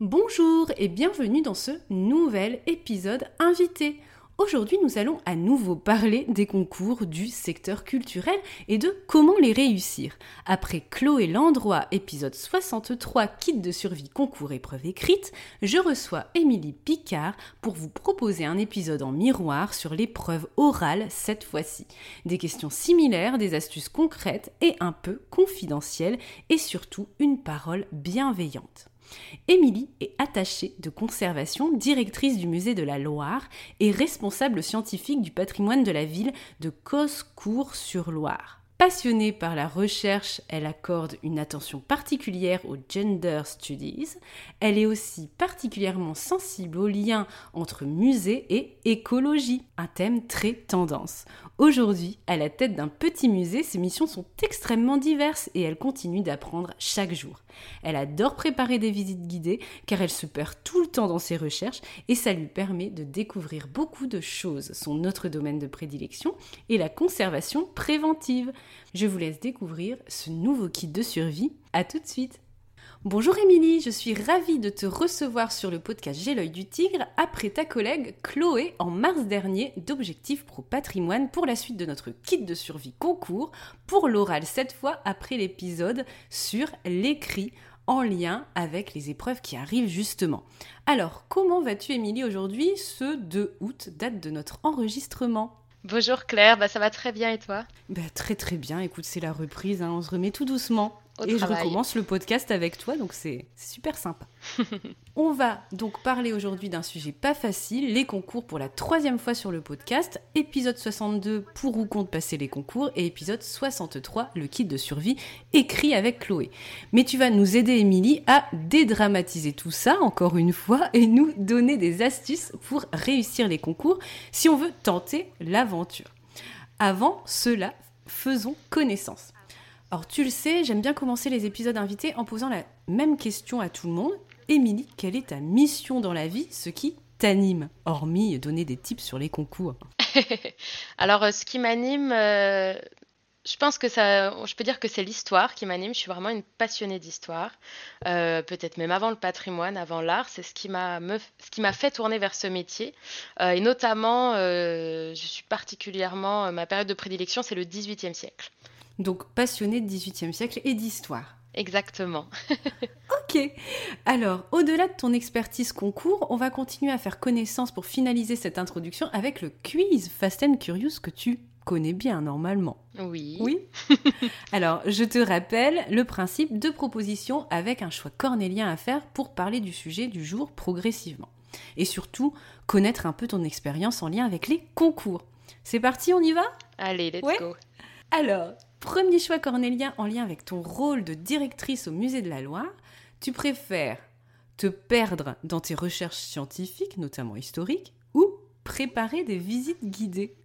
Bonjour et bienvenue dans ce nouvel épisode invité. Aujourd'hui, nous allons à nouveau parler des concours du secteur culturel et de comment les réussir. Après Chloé Landroit, épisode 63, kit de survie concours épreuve écrite, je reçois Émilie Picard pour vous proposer un épisode en miroir sur l'épreuve orale cette fois-ci. Des questions similaires, des astuces concrètes et un peu confidentielles et surtout une parole bienveillante. Émilie est attachée de conservation, directrice du musée de la Loire et responsable scientifique du patrimoine de la ville de Coscourt-sur-Loire. Passionnée par la recherche, elle accorde une attention particulière aux gender studies. Elle est aussi particulièrement sensible aux liens entre musée et écologie, un thème très tendance. Aujourd'hui, à la tête d'un petit musée, ses missions sont extrêmement diverses et elle continue d'apprendre chaque jour. Elle adore préparer des visites guidées car elle se perd tout le temps dans ses recherches et ça lui permet de découvrir beaucoup de choses. Son autre domaine de prédilection est la conservation préventive. Je vous laisse découvrir ce nouveau kit de survie. À tout de suite Bonjour Émilie, je suis ravie de te recevoir sur le podcast J'ai l'œil du tigre après ta collègue Chloé en mars dernier d'Objectif Pro Patrimoine pour la suite de notre kit de survie concours pour l'oral cette fois après l'épisode sur l'écrit en lien avec les épreuves qui arrivent justement. Alors, comment vas-tu Émilie aujourd'hui? Ce 2 août, date de notre enregistrement Bonjour Claire, bah ça va très bien et toi? Bah, Très très bien, écoute c'est la reprise, hein. on se remet tout doucement et je recommence le podcast avec toi, donc c'est super sympa. On va donc parler aujourd'hui d'un sujet pas facile, les concours pour la troisième fois sur le podcast. Épisode 62, pour ou contre passer les concours, et épisode 63, le kit de survie, écrit avec Chloé. Mais tu vas nous aider, Émilie, à dédramatiser tout ça, encore une fois, et nous donner des astuces pour réussir les concours si on veut tenter l'aventure. Avant cela, faisons connaissance. Alors tu le sais, j'aime bien commencer les épisodes invités en posant la même question à tout le monde. Émilie, quelle est ta mission dans la vie, ce qui t'anime, hormis donner des tips sur les concours? Alors euh, ce qui m'anime, euh, je pense que ça, je peux dire que c'est l'histoire qui m'anime. Je suis vraiment une passionnée d'histoire, euh, peut-être même avant le patrimoine, avant l'art. C'est ce qui m'a fait tourner vers ce métier. et notamment, je suis particulièrement ma période de prédilection, c'est le XVIIIe siècle donc passionné de 18e siècle et d'histoire. Exactement. ok. Alors, au-delà de ton expertise concours, on va continuer à faire connaissance pour finaliser cette introduction avec le quiz Fast and Curious que tu connais bien normalement. Oui. Oui Alors, je te rappelle le principe de proposition avec un choix cornélien à faire pour parler du sujet du jour progressivement. Et surtout, connaître un peu ton expérience en lien avec les concours. C'est parti, on y va? Allez, let's Ouais. go. Alors, premier choix cornélien en lien avec ton rôle de directrice au musée de la Loire. Tu préfères te perdre dans tes recherches scientifiques, notamment historiques, ou préparer des visites guidées?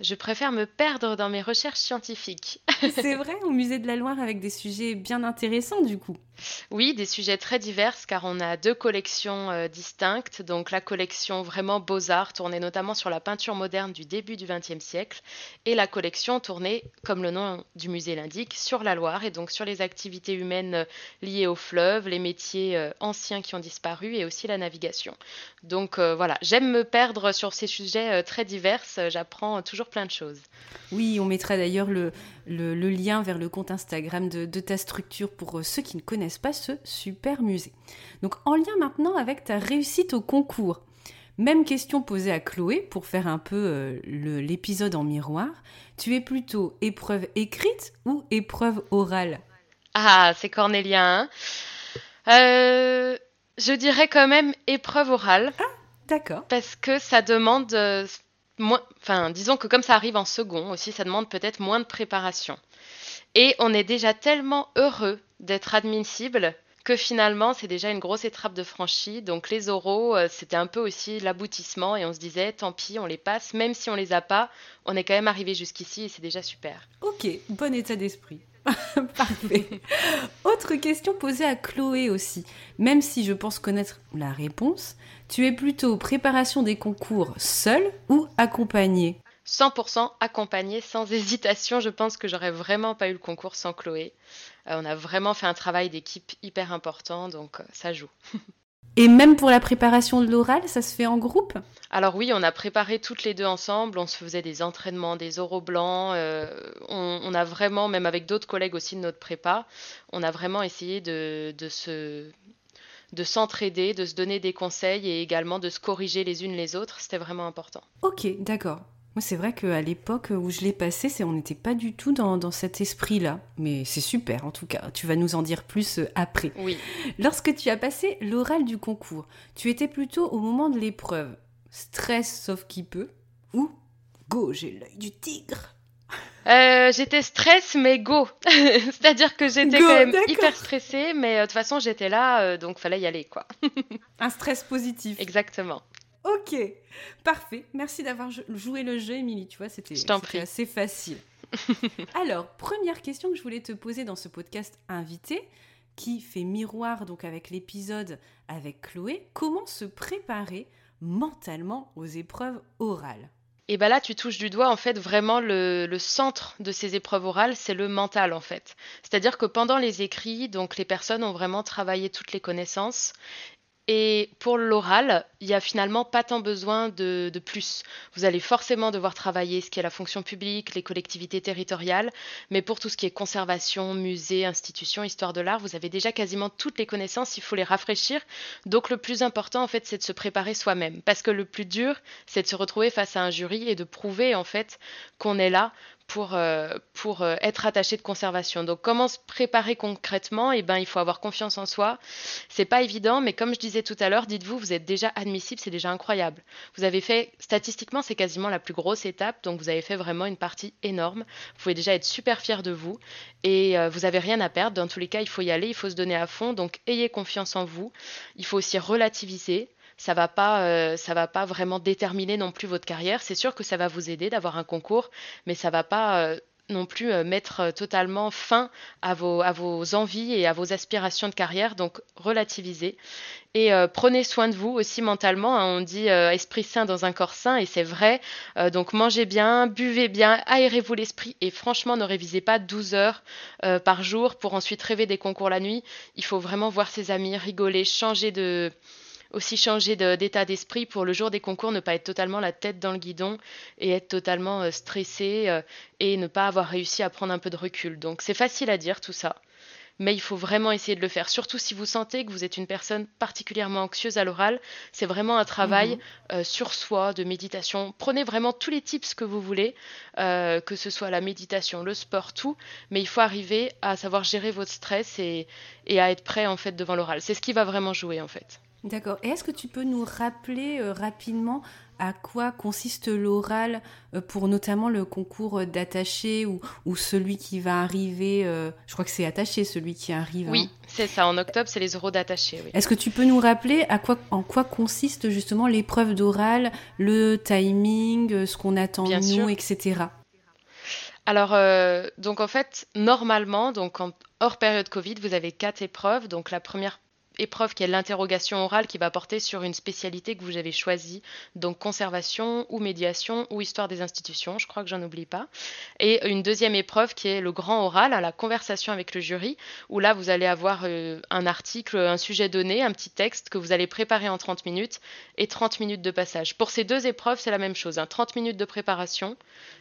Je préfère me perdre dans mes recherches scientifiques. C'est vrai, au musée de la Loire avec des sujets bien intéressants du coup. Oui, des sujets très divers car on a deux collections euh, distinctes. Donc la collection vraiment beaux-arts tournée notamment sur la peinture moderne du début du XXe siècle et la collection tournée, comme le nom du musée l'indique, sur la Loire et donc sur les activités humaines euh, liées au fleuve, les métiers euh, anciens qui ont disparu et aussi la navigation. Donc voilà, j'aime me perdre sur ces sujets très divers. J'apprends toujours plein de choses. Oui, on mettra d'ailleurs le, lien vers le compte Instagram de, de ta structure pour ceux qui ne connaissent pas ce super musée. Donc en lien maintenant avec ta réussite au concours. Même question posée à Chloé pour faire un peu euh, l'épisode en miroir. Tu es plutôt épreuve écrite ou épreuve orale? Ah, c'est cornélien. hein. Euh, je dirais quand même épreuve orale. D'accord. Parce que ça demande euh, moins, enfin, disons que comme ça arrive en second aussi, ça demande peut-être moins de préparation. Et on est déjà tellement heureux d'être admissible que finalement, c'est déjà une grosse étape de franchie. Donc les oraux, euh, c'était un peu aussi l'aboutissement et on se disait, tant pis, on les passe, même si on les a pas, on est quand même arrivé jusqu'ici et c'est déjà super. Ok, bon état d'esprit. Parfait. Autre question posée à Chloé aussi. Même si je pense connaître la réponse, tu es plutôt préparation des concours seule ou accompagnée? 100% accompagné, sans hésitation. Je pense que j'aurais vraiment pas eu le concours sans Chloé. Euh, on a vraiment fait un travail d'équipe hyper important, donc euh, ça joue. Et même pour la préparation de l'oral, ça se fait en groupe? Alors oui, on a préparé toutes les deux ensemble, on se faisait des entraînements, des oraux blancs, euh, on, on a vraiment, même avec d'autres collègues aussi de notre prépa, on a vraiment essayé de, de se de s'entraider, de se donner des conseils et également de se corriger les unes les autres, c'était vraiment important. Ok, d'accord. Moi, c'est vrai qu'à l'époque où je l'ai passé, c'est on n'était pas du tout dans, dans cet esprit-là. Mais c'est super, en tout cas. Tu vas nous en dire plus euh, après. Oui. Lorsque tu as passé l'oral du concours, tu étais plutôt au moment de l'épreuve. Stress sauf qui peut. Ou go, j'ai l'œil du tigre. Euh, j'étais stress mais go. C'est-à-dire que j'étais Go, quand même d'accord. hyper stressée, mais euh, de toute façon j'étais là, euh, donc fallait y aller quoi. Un stress positif. Exactement. Ok, parfait. Merci d'avoir jou- joué le jeu, Émilie. Tu vois, c'était assez facile. Alors, première question que je voulais te poser dans ce podcast invité, qui fait miroir donc avec l'épisode avec Chloé. Comment se préparer mentalement aux épreuves orales? Et ben là, tu touches du doigt en fait vraiment le, le centre de ces épreuves orales, c'est le mental en fait. C'est-à-dire que pendant les écrits, donc les personnes ont vraiment travaillé toutes les connaissances. Et pour l'oral, il y a finalement pas tant besoin de, de plus. Vous allez forcément devoir travailler ce qui est la fonction publique, les collectivités territoriales, mais pour tout ce qui est conservation, musée, institution, histoire de l'art, vous avez déjà quasiment toutes les connaissances, il faut les rafraîchir. Donc le plus important en fait, c'est de se préparer soi-même, parce que le plus dur, c'est de se retrouver face à un jury et de prouver en fait qu'on est là pour, euh, pour euh, être attaché de conservation. Donc comment se préparer concrètement? Eh ben, il faut avoir confiance en soi. C'est pas évident, mais comme je disais tout à l'heure, dites-vous, vous êtes déjà admissible, c'est déjà incroyable. Vous avez fait, statistiquement, c'est quasiment la plus grosse étape, donc vous avez fait vraiment une partie énorme. Vous pouvez déjà être super fier de vous et euh, vous avez rien à perdre. Dans tous les cas, il faut y aller, il faut se donner à fond. Donc ayez confiance en vous. Il faut aussi relativiser ça va pas, euh, ça va pas vraiment déterminer non plus votre carrière. C'est sûr que ça va vous aider d'avoir un concours, mais ça va pas euh, non plus euh, mettre totalement fin à vos, à vos envies et à vos aspirations de carrière. Donc relativisez et prenez soin de vous aussi mentalement. hein. On dit esprit sain dans un corps sain et c'est vrai. Donc mangez bien, buvez bien, aérez-vous l'esprit et franchement ne révisez pas 12 heures par jour pour ensuite rêver des concours la nuit. Il faut vraiment voir ses amis, rigoler, changer de aussi changer de- d'état d'esprit pour le jour des concours, ne pas être totalement la tête dans le guidon et être totalement euh, stressé euh, et ne pas avoir réussi à prendre un peu de recul. Donc c'est facile à dire tout ça, mais il faut vraiment essayer de le faire. Surtout si vous sentez que vous êtes une personne particulièrement anxieuse à l'oral, c'est vraiment un travail mhm. euh, sur soi, de méditation. Prenez vraiment tous les tips que vous voulez, que ce soit la méditation, le sport, tout, mais il faut arriver à savoir gérer votre stress et, et à être prêt en fait devant l'oral. C'est ce qui va vraiment jouer en fait. D'accord. Et est-ce que tu peux nous rappeler euh, rapidement à quoi consiste l'oral euh, pour notamment le concours d'attaché ou, ou, celui qui va arriver euh, Je crois que c'est attaché celui qui arrive. Oui, hein. c'est ça. En octobre, c'est les euros d'attaché. Est-ce que tu peux nous rappeler à quoi, en quoi consiste justement l'épreuve d'oral, le timing, ce qu'on attend de nous, etc. Alors, donc en fait, normalement, donc hors période Covid, vous avez quatre épreuves. Donc la première épreuve qui est l'interrogation orale qui va porter sur une spécialité que vous avez choisie, donc conservation ou médiation ou histoire des institutions, je crois que j'en oublie pas. Et une deuxième épreuve qui est le grand oral, la conversation avec le jury, où là vous allez avoir euh, un article, un sujet donné, un petit texte que vous allez préparer en 30 minutes et 30 minutes de passage. Pour ces deux épreuves, c'est la même chose, 30 hein. minutes de préparation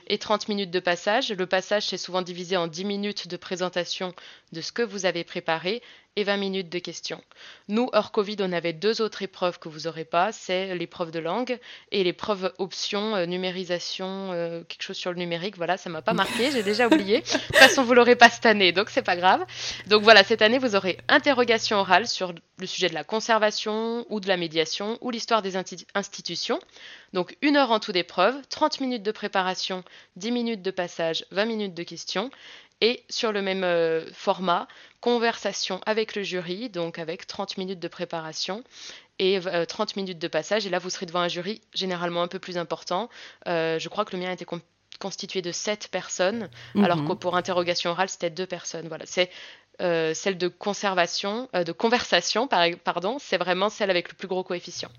et 30 minutes de passage. Le passage, c'est souvent divisé en 10 minutes de présentation de ce que vous avez préparé et 20 minutes de questions. Nous, hors Covid, on avait deux autres épreuves que vous n'aurez pas, c'est l'épreuve de langue et l'épreuve option euh, numérisation, euh, quelque chose sur le numérique. Voilà, ça m'a pas marqué, j'ai déjà oublié. De toute façon, vous l'aurez pas cette année, donc c'est pas grave. Donc voilà, cette année, vous aurez interrogation orale sur le sujet de la conservation ou de la médiation ou l'histoire des institutions. Donc une heure en tout d'épreuve, 30 minutes de préparation, 10 minutes de passage, 20 minutes de questions et sur le même euh, format, conversation avec le jury, donc avec 30 minutes de préparation et 30 euh, minutes de passage. Et là, vous serez devant un jury généralement un peu plus important. Euh, je crois que le mien était constitué de 7 personnes, alors mhm. que pour interrogation orale, c'était 2 personnes. Voilà, c'est celle de conservation, de conversation, pardon, c'est vraiment celle avec le plus gros coefficient.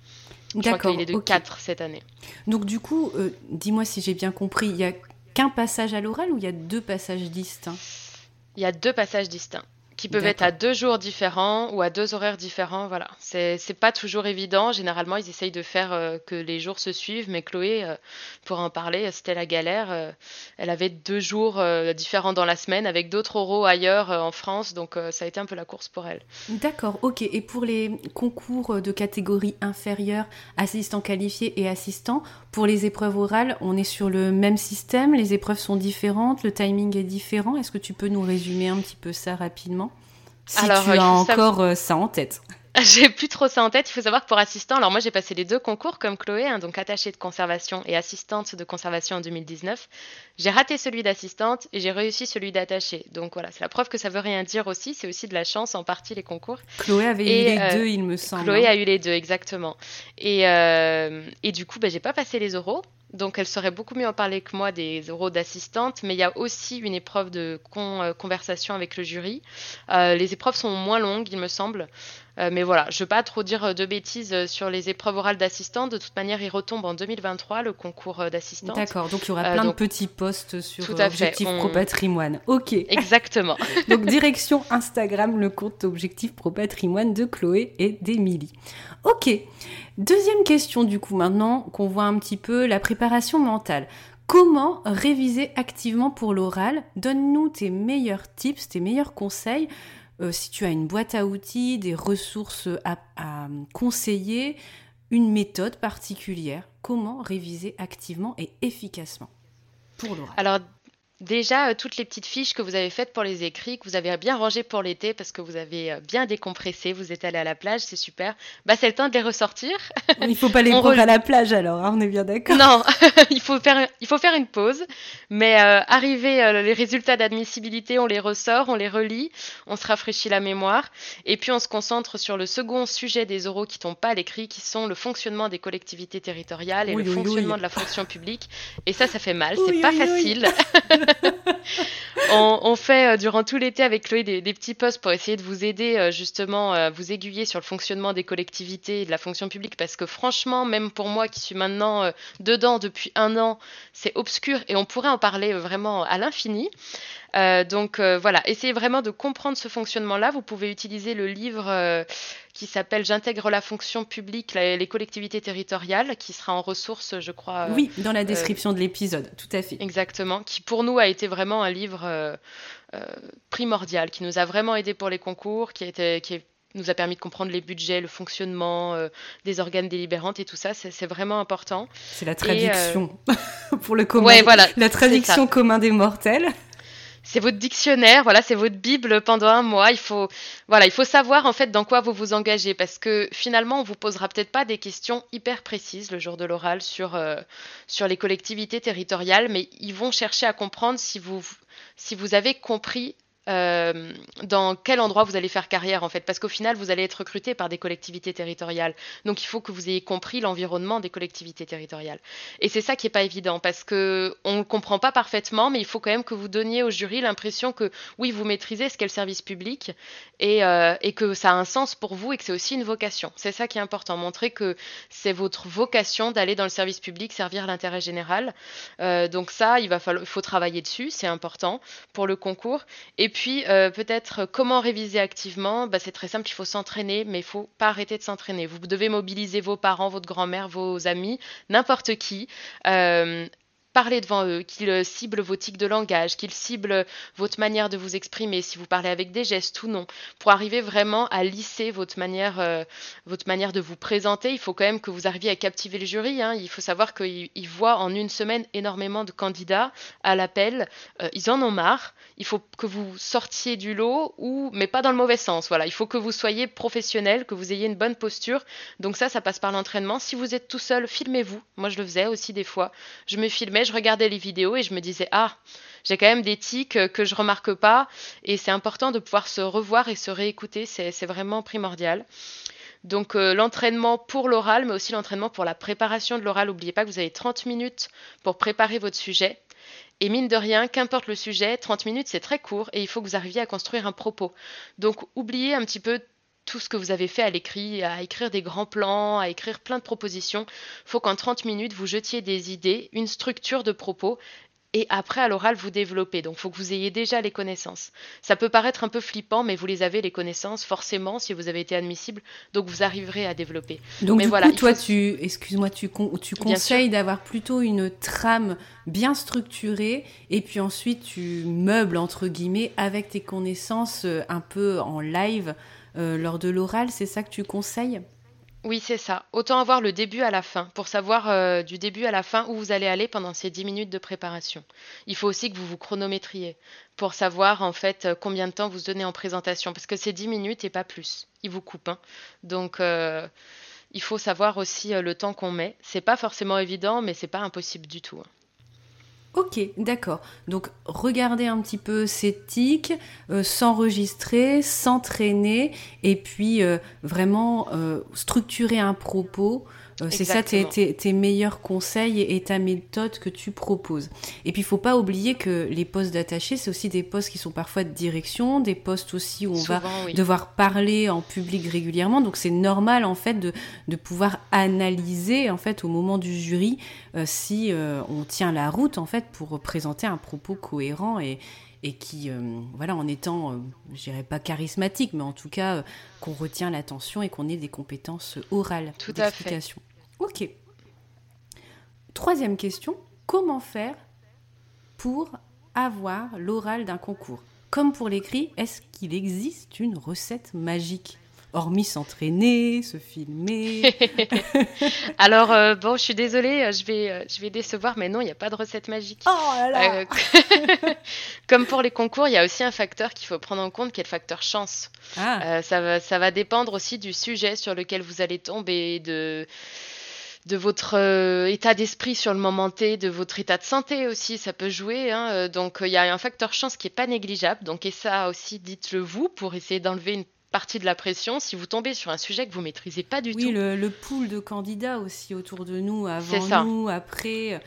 Crois qu'il est de 4 cette année. Donc du coup, dis-moi si j'ai bien compris, il y a qu'un passage à l'oral ou il y a deux passages distincts? Il y a deux passages distincts qui peuvent être à deux jours différents ou à deux horaires différents. Voilà, c'est pas toujours évident. Généralement, ils essayent de faire euh, que les jours se suivent, mais Chloé, euh, pour en parler, c'était la galère. Euh, elle avait deux jours différents dans la semaine avec d'autres oraux ailleurs en France, donc ça a été un peu la course pour elle. D'accord, ok. Et pour les concours de catégorie inférieure, assistant qualifié et assistant, pour les épreuves orales, on est sur le même système, les épreuves sont différentes, le timing est différent. Est-ce que tu peux nous résumer un petit peu ça rapidement? Si tu as encore euh, ça en tête. J'ai plus trop ça en tête. Il faut savoir que pour assistant, alors moi j'ai passé les deux concours comme Chloé, hein, donc attachée de conservation et assistante de conservation en 2019. J'ai raté celui d'assistante et j'ai réussi celui d'attachée. Donc voilà, c'est la preuve que ça veut rien dire aussi. C'est aussi de la chance en partie les concours. Chloé avait eu les euh, deux, il me semble. Chloé hein. a eu les deux, exactement. Et, euh, et du coup, ben, j'ai pas passé les oraux. Donc elle saurait beaucoup mieux en parler que moi des euros d'assistante, mais il y a aussi une épreuve de euh, conversation avec le jury. Euh, les épreuves sont moins longues, il me semble. Euh, mais voilà, je ne veux pas trop dire de bêtises sur les épreuves orales d'assistante. De toute manière, il retombe en 2023, le concours d'assistante. D'accord, donc il y aura plein de petits posts sur Objectif Pro Patrimoine. Ok. Exactement. donc direction Instagram, le compte Objectif Pro Patrimoine de Chloé et d'Émilie. Ok. Deuxième question du coup maintenant qu'on voit un petit peu la préparation mentale. Comment réviser activement pour l'oral? Donne-nous tes meilleurs tips, tes meilleurs conseils. Euh, si tu as une boîte à outils, des ressources à, conseiller, une méthode particulière, comment réviser activement et efficacement? Pour l'oral Déjà, euh, toutes les petites fiches que vous avez faites pour les écrits, que vous avez bien rangées pour l'été parce que vous avez euh, bien décompressé, vous êtes allé à la plage, c'est super. Bah, c'est le temps de les ressortir. Il faut pas les prendre à la plage alors, hein, on est bien d'accord. Non, il, faut faire, il faut faire une pause. Mais euh, arriver les résultats d'admissibilité, on les ressort, on les relit, on se rafraîchit la mémoire. Et puis on se concentre sur le second sujet des oraux qui tombent pas à l'écrit, qui sont le fonctionnement des collectivités territoriales et le fonctionnement de la fonction publique. Et ça, ça fait mal, c'est pas facile. on, fait euh, durant tout l'été avec Chloé des, petits posts pour essayer de vous aider euh, justement à vous aiguiller sur le fonctionnement des collectivités et de la fonction publique parce que franchement, même pour moi qui suis maintenant euh, dedans depuis un an, c'est obscur et on pourrait en parler vraiment à l'infini. Euh, donc euh, voilà, essayez vraiment de comprendre ce fonctionnement-là. Vous pouvez utiliser le livre euh, qui s'appelle J'intègre la fonction publique, les collectivités territoriales, qui sera en ressources, je crois. oui, dans la description de l'épisode, tout à fait. Exactement, qui pour nous a été vraiment un livre primordial, qui nous a vraiment aidé pour les concours, qui, a été, qui nous a permis de comprendre les budgets, le fonctionnement des organes délibérants et tout ça. C'est vraiment important. C'est la traduction pour le commun. voilà, la traduction commun des mortels c'est votre dictionnaire, voilà, c'est votre bible pendant un mois. Il faut, voilà, il faut savoir en fait dans quoi vous vous engagez parce que finalement on vous posera peut-être pas des questions hyper précises le jour de l'oral sur euh, sur les collectivités territoriales, mais ils vont chercher à comprendre si vous si vous avez compris euh, dans quel endroit vous allez faire carrière en fait, parce qu'au final vous allez être recruté par des collectivités territoriales. Donc il faut que vous ayez compris l'environnement des collectivités territoriales. Et c'est ça qui est pas évident, parce que on ne comprend pas parfaitement, mais il faut quand même que vous donniez au jury l'impression que oui vous maîtrisez ce qu'est le service public et, euh, que ça a un sens pour vous et que c'est aussi une vocation. C'est ça qui est important, montrer que c'est votre vocation d'aller dans le service public, servir l'intérêt général. Euh, donc ça, il va falloir, faut travailler dessus, c'est important pour le concours. Et puis puis, euh, peut-être comment réviser activement? Bah, C'est très simple, il faut s'entraîner, mais il faut pas arrêter de s'entraîner. Vous devez mobiliser vos parents, votre grand-mère, vos amis, n'importe qui. Euh, parlez devant eux, qu'ils ciblent vos tics de langage, qu'ils ciblent votre manière de vous exprimer, si vous parlez avec des gestes ou non, pour arriver vraiment à lisser votre manière, euh, votre manière de vous présenter. Il faut quand même que vous arriviez à captiver le jury. Hein. Il faut savoir qu'ils voient en une semaine énormément de candidats à l'appel. Euh, ils en ont marre. Il faut que vous sortiez du lot, ou mais pas dans le mauvais sens. Voilà, il faut que vous soyez professionnel, que vous ayez une bonne posture. Donc ça, ça passe par l'entraînement. Si vous êtes tout seul, filmez-vous. Moi, je le faisais aussi des fois. Je me filmais je regardais les vidéos et je me disais ah j'ai quand même des tics que je remarque pas et c'est important de pouvoir se revoir et se réécouter, c'est vraiment primordial. Donc euh, l'entraînement pour l'oral, mais aussi l'entraînement pour la préparation de l'oral. N'oubliez pas que vous avez 30 minutes pour préparer votre sujet. Et mine de rien, qu'importe le sujet, 30 minutes c'est très court et il faut que vous arriviez à construire un propos. Donc oubliez un petit peu tout ce que vous avez fait à l'écrit, à écrire des grands plans, à écrire plein de propositions. Il faut qu'en 30 minutes, vous jetiez des idées, une structure de propos et après à l'oral vous développez. Donc il faut que vous ayez déjà les connaissances. Ça peut paraître un peu flippant, mais vous les avez les connaissances forcément si vous avez été admissible, donc vous arriverez à développer. Donc mais du voilà, coup, toi tu, excuse-moi, tu, tu conseilles d'avoir plutôt une trame bien structurée et puis ensuite tu meubles entre guillemets avec tes connaissances euh, un peu en live lors de l'oral, c'est ça que tu conseilles? Oui, c'est ça. Autant avoir le début à la fin, pour savoir euh, du début à la fin où vous allez aller pendant ces 10 minutes de préparation. Il faut aussi que vous vous chronométriez pour savoir en fait euh, combien de temps vous donnez en présentation, parce que c'est 10 minutes et pas plus. Ils vous coupent. Hein. Donc, il faut savoir aussi le temps qu'on met. C'est pas forcément évident, mais c'est pas impossible du tout. Hein. Ok, d'accord. Donc regarder un petit peu ces tics, euh, s'enregistrer, s'entraîner et puis euh, vraiment euh, structurer un propos c'est ça tes, meilleurs conseils et ta méthode que tu proposes. Et puis il faut pas oublier que les postes d'attaché, c'est aussi des postes qui sont parfois de direction, des postes aussi où on va devoir parler en public régulièrement. Donc c'est normal en fait de, de, pouvoir analyser en fait au moment du jury euh, si euh, on tient la route en fait pour présenter un propos cohérent et, et qui, voilà, en étant, je dirais pas charismatique, mais en tout cas, qu'on retient l'attention et qu'on ait des compétences orales Tout à fait. Ok. Troisième question, comment faire pour avoir l'oral d'un concours? Comme pour l'écrit, est-ce qu'il existe une recette magique? Hormis s'entraîner, se filmer. Alors euh, bon, je suis désolée, euh, je vais, euh, je vais décevoir, mais non, il n'y a pas de recette magique. Oh là là comme pour les concours, il y a aussi un facteur qu'il faut prendre en compte, qui est le facteur chance. Ah. ça, va, ça va dépendre aussi du sujet sur lequel vous allez tomber, de de votre euh, état d'esprit sur le moment T, de votre état de santé aussi, ça peut jouer. Hein, euh, donc il y a un facteur chance qui est pas négligeable. Donc et ça aussi, dites-le vous pour essayer d'enlever une partie de la pression si vous tombez sur un sujet que vous maîtrisez pas du tout. Oui, le, pool de candidats aussi autour de nous, avant nous, après.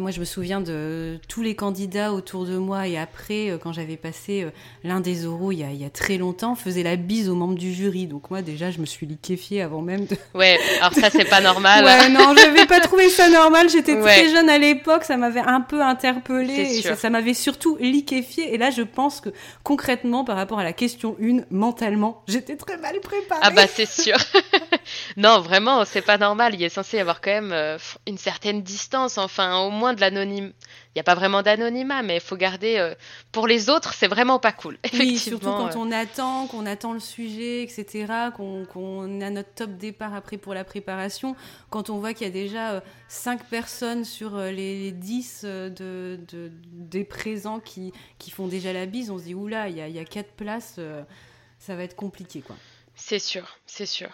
Moi, je me souviens de tous les candidats autour de moi et après, euh, quand j'avais passé euh, l'un des oraux il y, a, très longtemps, faisait la bise aux membres du jury. Donc moi, déjà, je me suis liquéfiée avant même de... Ouais, alors ça, c'est pas normal. ouais, non, je n'avais pas trouvé ça normal. J'étais très jeune à l'époque, ça m'avait un peu interpellée et ça, ça m'avait surtout liquéfiée. Et là, je pense que concrètement, par rapport à la question 1, mentalement, j'étais très mal préparée. Ah bah c'est sûr. non, vraiment, c'est pas normal. Il est censé y avoir quand même euh, une certaine distance, enfin, au moins de l'anonyme. Il n'y a pas vraiment d'anonymat, mais il faut garder. Euh, pour les autres, c'est vraiment pas cool. Oui, surtout quand on attend, qu'on attend le sujet, etc., qu'on a notre top départ après pour la préparation. Quand on voit qu'il y a déjà euh, cinq 5 personnes sur les 10 de, des présents qui, qui font déjà la bise, on se dit, oula, il y a, il y a 4 places, ça va être compliqué, quoi. C'est sûr, c'est sûr.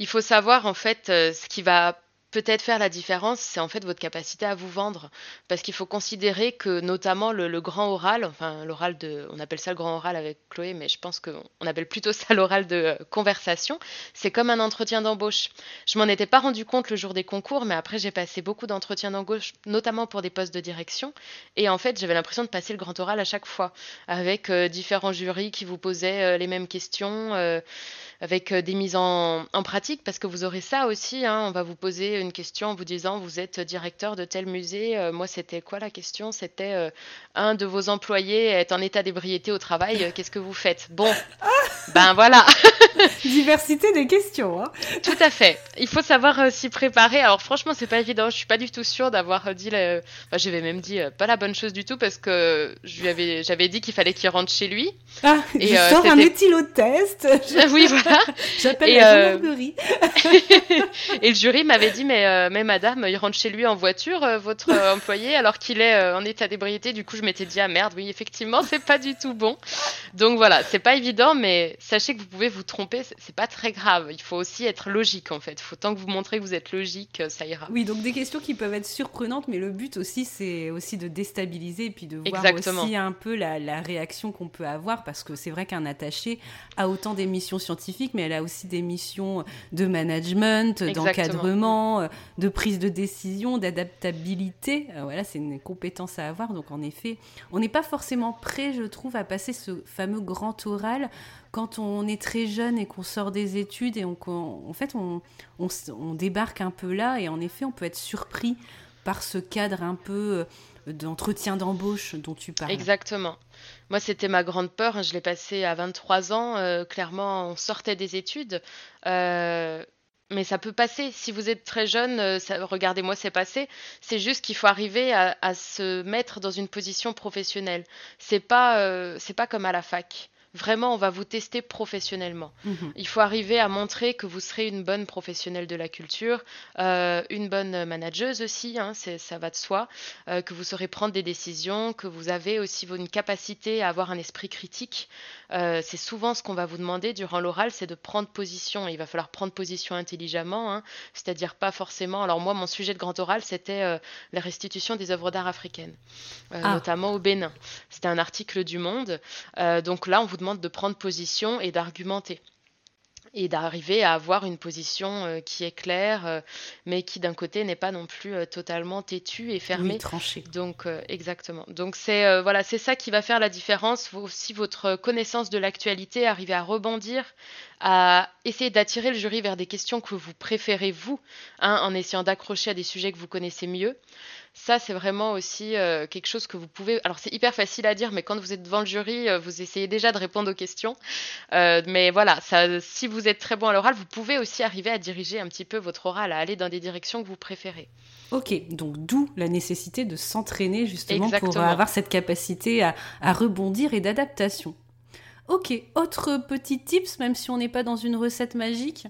Il faut savoir en fait ce qui va peut-être faire la différence, c'est en fait votre capacité à vous vendre. Parce qu'il faut considérer que notamment le, grand oral, enfin l'oral de, on appelle ça le grand oral avec Chloé, mais je pense qu'on appelle plutôt ça l'oral de euh, conversation, c'est comme un entretien d'embauche. Je m'en étais pas rendu compte le jour des concours, mais après j'ai passé beaucoup d'entretiens d'embauche, notamment pour des postes de direction. Et en fait, j'avais l'impression de passer le grand oral à chaque fois, avec euh, différents jurys qui vous posaient euh, les mêmes questions avec des mises en, pratique, parce que vous aurez ça aussi. Hein. on va vous poser une question en vous disant vous êtes directeur de tel musée. Euh, moi, c'était quoi la question? C'était euh, un de vos employés est en état d'ébriété au travail. Euh, qu'est-ce que vous faites? Bon, ben voilà. Diversité des questions. Hein. Tout à fait. Il faut savoir s'y préparer. Alors franchement, c'est pas évident. Je suis pas du tout sûre d'avoir dit. La... Enfin, j'avais même dit pas la bonne chose du tout parce que je lui avais, j'avais dit qu'il fallait qu'il rentre chez lui. Ah, et, je sors un éthylotest. oui, voilà. J'appelle la gendarmerie. et le jury m'avait dit mais euh, mais madame, il rentre chez lui en voiture, euh, votre euh, employé, alors qu'il est en état d'ébriété. Du coup, je m'étais dit, ah merde, oui, effectivement, c'est pas du tout bon. Donc voilà, c'est pas évident, mais sachez que vous pouvez vous tromper, c'est pas très grave. Il faut aussi être logique, en fait. Il faut tant que vous montrez que vous êtes logique, ça ira. Oui, donc des questions qui peuvent être surprenantes, mais le but aussi, c'est aussi de déstabiliser et puis de voir aussi un peu la, la réaction qu'on peut avoir, parce que c'est vrai qu'un attaché a autant des missions scientifiques, mais elle a aussi des missions de management, d'encadrement, de prise de décision, d'adaptabilité. Euh, voilà, c'est une compétence à avoir. Donc en effet, on n'est pas forcément prêt, je trouve, à passer ce fameux grand oral quand on est très jeune et qu'on sort des études et en fait on, débarque un peu là et en effet on peut être surpris par ce cadre un peu euh, d'entretien d'embauche dont tu parles. Exactement. Moi, c'était ma grande peur. Hein. Je l'ai passé à 23 ans. Euh, clairement, on sortait des études. Euh, mais ça peut passer. Si vous êtes très jeune, euh, regardez-moi, c'est passé. C'est juste qu'il faut arriver à, se mettre dans une position professionnelle. C'est pas, euh, c'est pas comme à la fac. Vraiment, on va vous tester professionnellement. Mhm. Il faut arriver à montrer que vous serez une bonne professionnelle de la culture, euh, une bonne manageuse aussi, hein, ça va de soi, euh, que vous saurez prendre des décisions, que vous avez aussi une capacité à avoir un esprit critique. Euh, c'est souvent ce qu'on va vous demander durant l'oral, c'est de prendre position. il va falloir prendre position intelligemment, hein, c'est-à-dire pas forcément. Alors moi, mon sujet de grand oral, c'était la restitution des œuvres d'art africaines, ah. notamment au Bénin. C'était un article du Monde. donc là, on vous demande de prendre position et d'argumenter et d'arriver à avoir une position euh, qui est claire, euh, mais qui d'un côté n'est pas non plus euh, totalement têtue et fermée. tranchée. Donc exactement. Donc c'est voilà, c'est ça qui va faire la différence. Si votre connaissance de l'actualité, arriver à rebondir, à essayer d'attirer le jury vers des questions que vous préférez vous, hein, en essayant d'accrocher à des sujets que vous connaissez mieux. Ça, c'est vraiment aussi euh, quelque chose que vous pouvez. Alors, c'est hyper facile à dire, mais quand vous êtes devant le jury, euh, vous essayez déjà de répondre aux questions. Euh, mais voilà, ça, si vous êtes très bon à l'oral, vous pouvez aussi arriver à diriger un petit peu votre oral, à aller dans des directions que vous préférez. Ok, donc d'où la nécessité de s'entraîner justement pour avoir cette capacité à, à rebondir et d'adaptation. Ok, autre petit tips, même si on n'est pas dans une recette magique?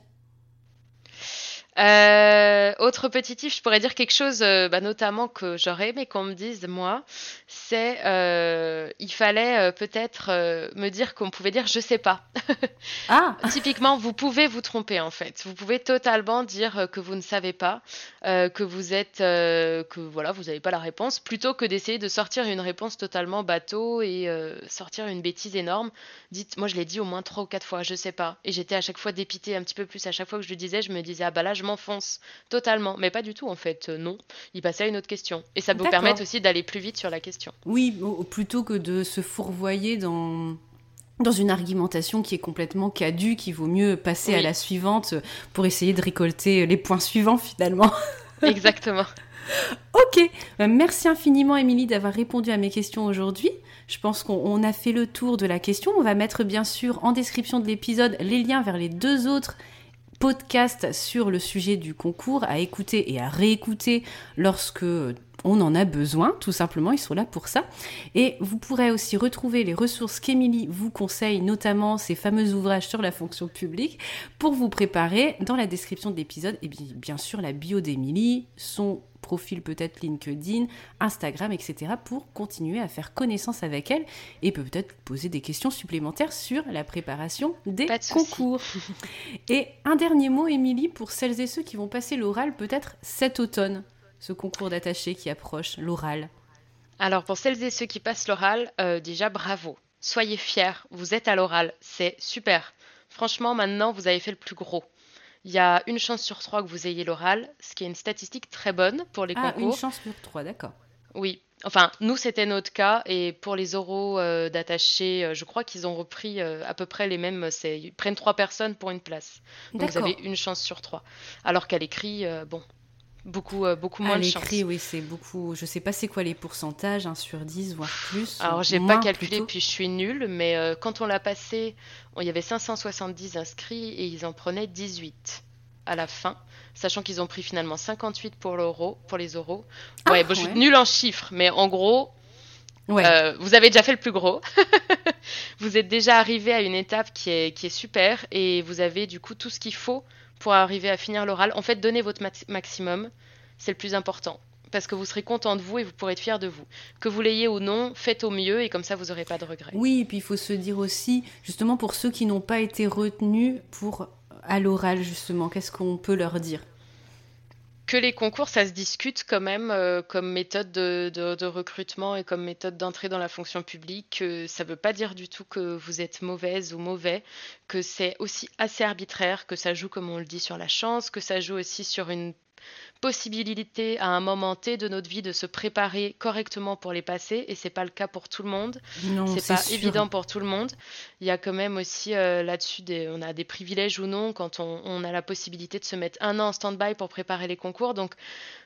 Euh, autre petit tip, je pourrais dire quelque chose, euh, bah, notamment que j'aurais aimé qu'on me dise, moi, c'est euh, il fallait euh, peut-être me dire qu'on pouvait dire je sais pas. ah Typiquement, vous pouvez vous tromper en fait. Vous pouvez totalement dire que vous ne savez pas, que vous êtes, que voilà, vous n'avez pas la réponse, plutôt que d'essayer de sortir une réponse totalement bateau et sortir une bêtise énorme. Dites, moi je l'ai dit au moins trois ou quatre fois, je sais pas. Et j'étais à chaque fois dépitée un petit peu plus. À chaque fois que je le disais, je me disais ah bah là je m'enfonce totalement. Mais pas du tout, en fait, euh, non. Il passait à une autre question. Et ça peut vous permettre aussi d'aller plus vite sur la question. Oui, plutôt que de se fourvoyer dans dans une argumentation qui est complètement caduque, il vaut mieux passer à la suivante pour essayer de récolter les points suivants finalement. Exactement. ok, bah, merci infiniment Émilie d'avoir répondu à mes questions aujourd'hui. Je pense qu'on a fait le tour de la question. On va mettre bien sûr en description de l'épisode les liens vers les deux autres podcasts sur le sujet du concours à écouter et à réécouter lorsque on en a besoin, tout simplement, ils sont là pour ça. Et vous pourrez aussi retrouver les ressources qu'Émilie vous conseille, notamment ces fameux ouvrages sur la fonction publique, pour vous préparer dans la description de l'épisode, et bien, bien sûr la bio d'Émilie, son profil peut-être LinkedIn, Instagram, etc. pour continuer à faire connaissance avec elle et peut-être poser des questions supplémentaires sur la préparation des concours. et un dernier mot, Émilie, pour celles et ceux qui vont passer l'oral peut-être cet automne ce concours d'attaché qui approche, l'oral Alors pour celles et ceux qui passent l'oral, euh, déjà bravo. Soyez fiers, vous êtes à l'oral, c'est super. Franchement, maintenant, vous avez fait le plus gros. Il y a une chance sur trois que vous ayez l'oral, ce qui est une statistique très bonne pour les ah, concours. Une chance sur trois, d'accord. Oui. Enfin, nous, c'était notre cas. Et pour les oraux euh, d'attaché, euh, je crois qu'ils ont repris à peu près les mêmes. Ils prennent trois personnes pour une place. Donc vous avez une chance sur trois. Alors qu'à l'écrit, bon, Beaucoup, euh, beaucoup moins de chance. oui, c'est beaucoup. Je sais pas c'est quoi les pourcentages, 1 sur 10, voire plus. Alors, j'ai pas calculé, puis je suis nulle, mais euh, quand on l'a passé, il y avait 570 inscrits et ils en prenaient 18 à la fin, sachant qu'ils ont pris finalement 58 pour l'euro, pour les euros. Ah, ouais, je suis nulle en chiffres, mais en gros, euh, vous avez déjà fait le plus gros. vous êtes déjà arrivé à une étape qui est, qui est super et vous avez du coup tout ce qu'il faut pour arriver à finir l'oral. En fait, donnez votre maximum, c'est le plus important. Parce que vous serez content de vous et vous pourrez être fier de vous. Que vous l'ayez ou non, faites au mieux et comme ça, vous n'aurez pas de regrets. Oui, et puis il faut se dire aussi, justement, pour ceux qui n'ont pas été retenus pour à l'oral, justement, qu'est-ce qu'on peut leur dire? Que les concours, ça se discute quand même euh, comme méthode de, recrutement et comme méthode d'entrée dans la fonction publique. ça ne veut pas dire du tout que vous êtes mauvaise ou mauvais, que c'est aussi assez arbitraire, que ça joue, comme on le dit, sur la chance, que ça joue aussi sur une possibilité à un moment T de notre vie de se préparer correctement pour les passer et c'est pas le cas pour tout le monde. C'est pas évident pour tout le monde. Il y a quand même aussi euh, là-dessus des, on a des privilèges ou non quand on, a la possibilité de se mettre un an en stand-by pour préparer les concours. Donc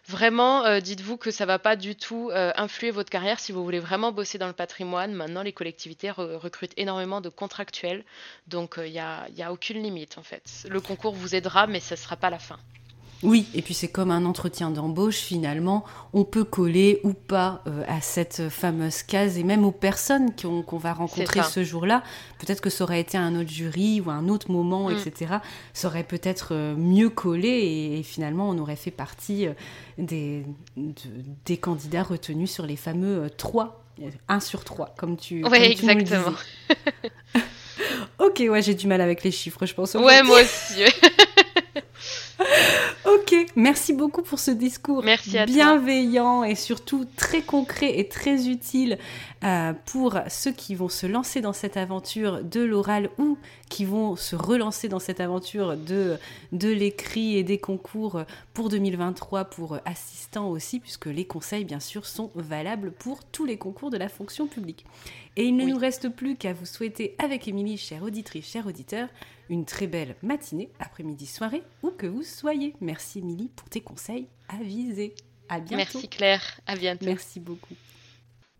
vraiment, euh, dites-vous que ça va pas du tout euh, influer votre carrière si vous voulez vraiment bosser dans le patrimoine. Maintenant, les collectivités recrutent énormément de contractuels, donc il n'y a, y a aucune limite en fait. Le concours vous aidera, mais ce sera pas la fin. Oui, et puis c'est comme un entretien d'embauche finalement, on peut coller ou pas euh, à cette fameuse case et même aux personnes qu'on va rencontrer ce jour-là. Peut-être que ça aurait été un autre jury ou un autre moment, mm. etc. Ça aurait peut-être euh, mieux collé et, finalement on aurait fait partie euh, des, des candidats retenus sur les fameux 3, 1 sur 3, comme tu, Oui, exactement. ok, ouais, j'ai du mal avec les chiffres, je pense. Ouais, moi aussi. ok, merci beaucoup pour ce discours bienveillant et surtout très concret et très utile euh, pour ceux qui vont se lancer dans cette aventure de l'oral ou qui vont se relancer dans cette aventure de, de l'écrit et des concours pour 2023 pour assistants aussi, puisque les conseils bien sûr sont valables pour tous les concours de la fonction publique. Et il ne nous reste plus qu'à vous souhaiter avec Émilie, chère auditrice, chers auditeurs, une très belle matinée, après-midi, soirée, où que vous soyez. Merci Émilie pour tes conseils avisés. À bientôt. Merci Claire, à bientôt. Merci beaucoup.